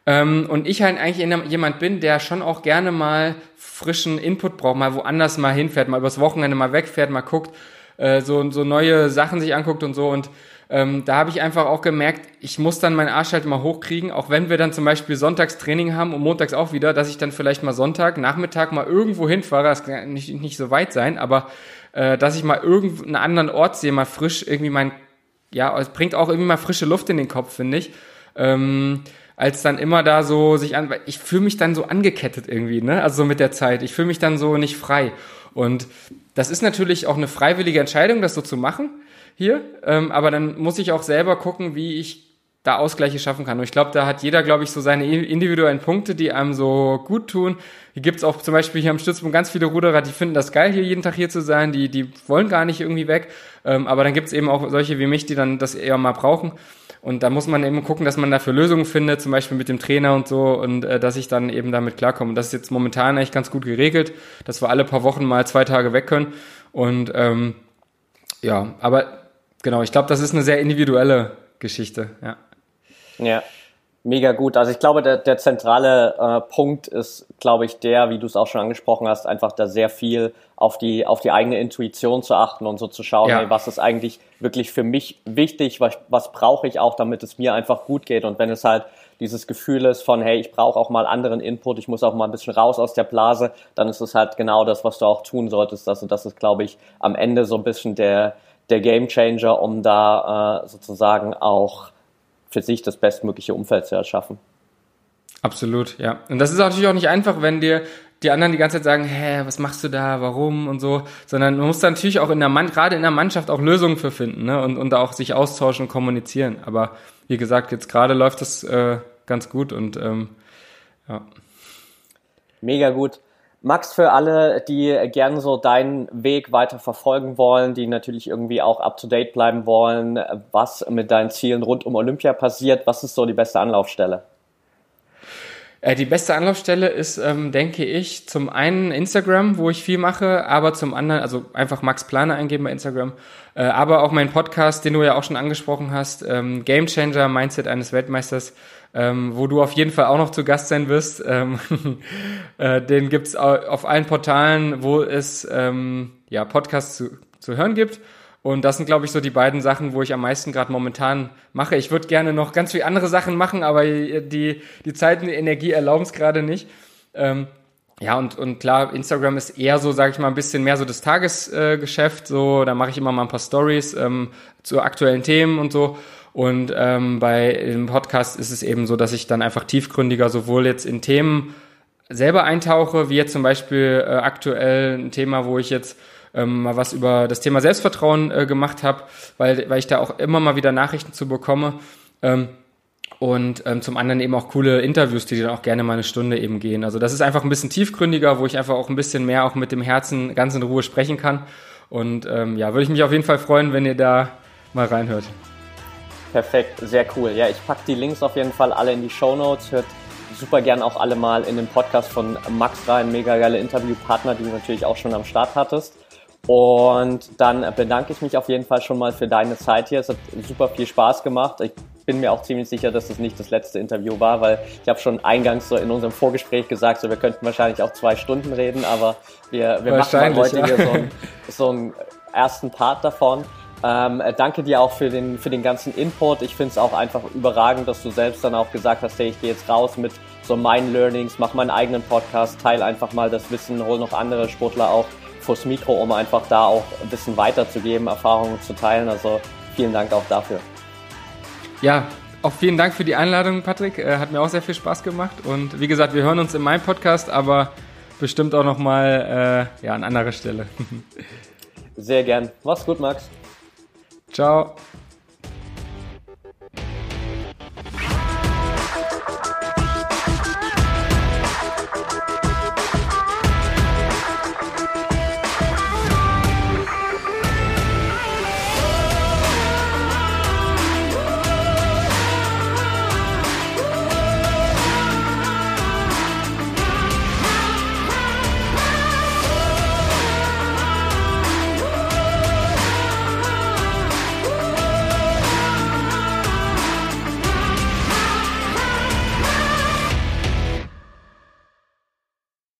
Ähm, und ich halt eigentlich jemand bin, der schon auch gerne mal frischen Input braucht, mal woanders mal hinfährt, mal übers Wochenende mal wegfährt, mal guckt, äh, so, so neue Sachen sich anguckt und so. Und ähm, da habe ich einfach auch gemerkt, ich muss dann meinen Arsch halt mal hochkriegen, auch wenn wir dann zum Beispiel sonntags Training haben und montags auch wieder, dass ich dann vielleicht mal Sonntag, Nachmittag mal irgendwo hinfahre, das kann nicht, nicht so weit sein, aber äh, dass ich mal irgendeinen anderen Ort sehe, mal frisch irgendwie mein, ja, es bringt auch irgendwie mal frische Luft in den Kopf, finde ich. Ähm, als dann immer da so sich an, ich fühle mich dann so angekettet irgendwie, ne? Also so mit der Zeit. Ich fühle mich dann so nicht frei. Und das ist natürlich auch eine freiwillige Entscheidung, das so zu machen hier. Ähm, aber dann muss ich auch selber gucken, wie ich da Ausgleiche schaffen kann. Und ich glaube, da hat jeder, glaube ich, so seine individuellen Punkte, die einem so gut tun. Hier gibt's auch zum Beispiel hier am Stützpunkt ganz viele Ruderer, die finden das geil, hier jeden Tag hier zu sein, die, die wollen gar nicht irgendwie weg. Ähm, aber dann gibt's eben auch solche wie mich, die dann das eher mal brauchen. Und da muss man eben gucken, dass man dafür Lösungen findet, zum Beispiel mit dem Trainer und so, und äh, dass ich dann eben damit klarkomme. Und das ist jetzt momentan eigentlich ganz gut geregelt, dass wir alle paar Wochen mal zwei Tage weg können. Und ähm, ja, aber genau, ich glaube, das ist eine sehr individuelle Geschichte, ja. Ja, mega gut. Also ich glaube, der, der zentrale äh, Punkt ist, glaube ich, der, wie du es auch schon angesprochen hast, einfach da sehr viel auf die, auf die eigene Intuition zu achten und so zu schauen, ja. hey, was ist eigentlich wirklich für mich wichtig, was, was brauche ich auch, damit es mir einfach gut geht. Und wenn es halt dieses Gefühl ist von, hey, ich brauche auch mal anderen Input, ich muss auch mal ein bisschen raus aus der Blase, dann ist es halt genau das, was du auch tun solltest. Also das ist, glaube ich, am Ende so ein bisschen der, der Game Changer, um da äh, sozusagen auch für sich das bestmögliche Umfeld zu erschaffen. Absolut, ja. Und das ist natürlich auch nicht einfach, wenn dir die anderen die ganze Zeit sagen, hä, was machst du da, warum und so, sondern man muss da natürlich auch in der Mann, gerade in der Mannschaft auch Lösungen für finden, ne? Und, und da auch sich austauschen und kommunizieren. Aber wie gesagt, jetzt gerade läuft das äh, ganz gut und ähm, ja. Mega gut. Max, für alle, die gerne so deinen Weg weiter verfolgen wollen, die natürlich irgendwie auch up to date bleiben wollen, was mit deinen Zielen rund um Olympia passiert, was ist so die beste Anlaufstelle? Äh, die beste Anlaufstelle ist, ähm, denke ich, zum einen Instagram, wo ich viel mache, aber zum anderen, also einfach Max Planer eingeben bei Instagram, äh, aber auch mein Podcast, den du ja auch schon angesprochen hast, ähm, Game Changer, Mindset eines Weltmeisters, ähm, wo du auf jeden Fall auch noch zu Gast sein wirst. Ähm, äh, den gibt's auf allen Portalen, wo es ähm, ja, Podcasts zu, zu hören gibt. Und das sind, glaube ich, so die beiden Sachen, wo ich am meisten gerade momentan mache. Ich würde gerne noch ganz viele andere Sachen machen, aber die, die Zeit und die Energie erlauben es gerade nicht. Ähm, ja, und, und klar, Instagram ist eher so, sage ich mal, ein bisschen mehr so das Tagesgeschäft. Äh, so, da mache ich immer mal ein paar Stories ähm, zu aktuellen Themen und so. Und ähm, bei dem Podcast ist es eben so, dass ich dann einfach tiefgründiger sowohl jetzt in Themen selber eintauche, wie jetzt zum Beispiel äh, aktuell ein Thema, wo ich jetzt ähm, mal was über das Thema Selbstvertrauen äh, gemacht habe, weil, weil ich da auch immer mal wieder Nachrichten zu bekomme. Ähm, und ähm, zum anderen eben auch coole Interviews, die dann auch gerne mal eine Stunde eben gehen. Also das ist einfach ein bisschen tiefgründiger, wo ich einfach auch ein bisschen mehr auch mit dem Herzen ganz in Ruhe sprechen kann. Und ähm, ja, würde ich mich auf jeden Fall freuen, wenn ihr da mal reinhört. Perfekt, sehr cool. Ja, ich packe die Links auf jeden Fall alle in die Show Notes. Hört super gern auch alle mal in den Podcast von Max rein. Mega geile Interviewpartner, die du natürlich auch schon am Start hattest. Und dann bedanke ich mich auf jeden Fall schon mal für deine Zeit hier. Es hat super viel Spaß gemacht. Ich bin mir auch ziemlich sicher, dass das nicht das letzte Interview war, weil ich habe schon eingangs so in unserem Vorgespräch gesagt, so wir könnten wahrscheinlich auch zwei Stunden reden, aber wir, wir machen heute ja. hier so einen, so einen ersten Part davon. Ähm, äh, danke dir auch für den, für den ganzen Input. Ich finde es auch einfach überragend, dass du selbst dann auch gesagt hast, hey, ich gehe jetzt raus mit so meinen Learnings, mach meinen eigenen Podcast, teile einfach mal das Wissen, hol noch andere Sportler auch vors Mikro, um einfach da auch ein bisschen weiterzugeben, Erfahrungen zu teilen. Also vielen Dank auch dafür. Ja, auch vielen Dank für die Einladung, Patrick. Äh, hat mir auch sehr viel Spaß gemacht. Und wie gesagt, wir hören uns in meinem Podcast, aber bestimmt auch nochmal äh, ja, an anderer Stelle. Sehr gern. Mach's gut, Max. Ciao.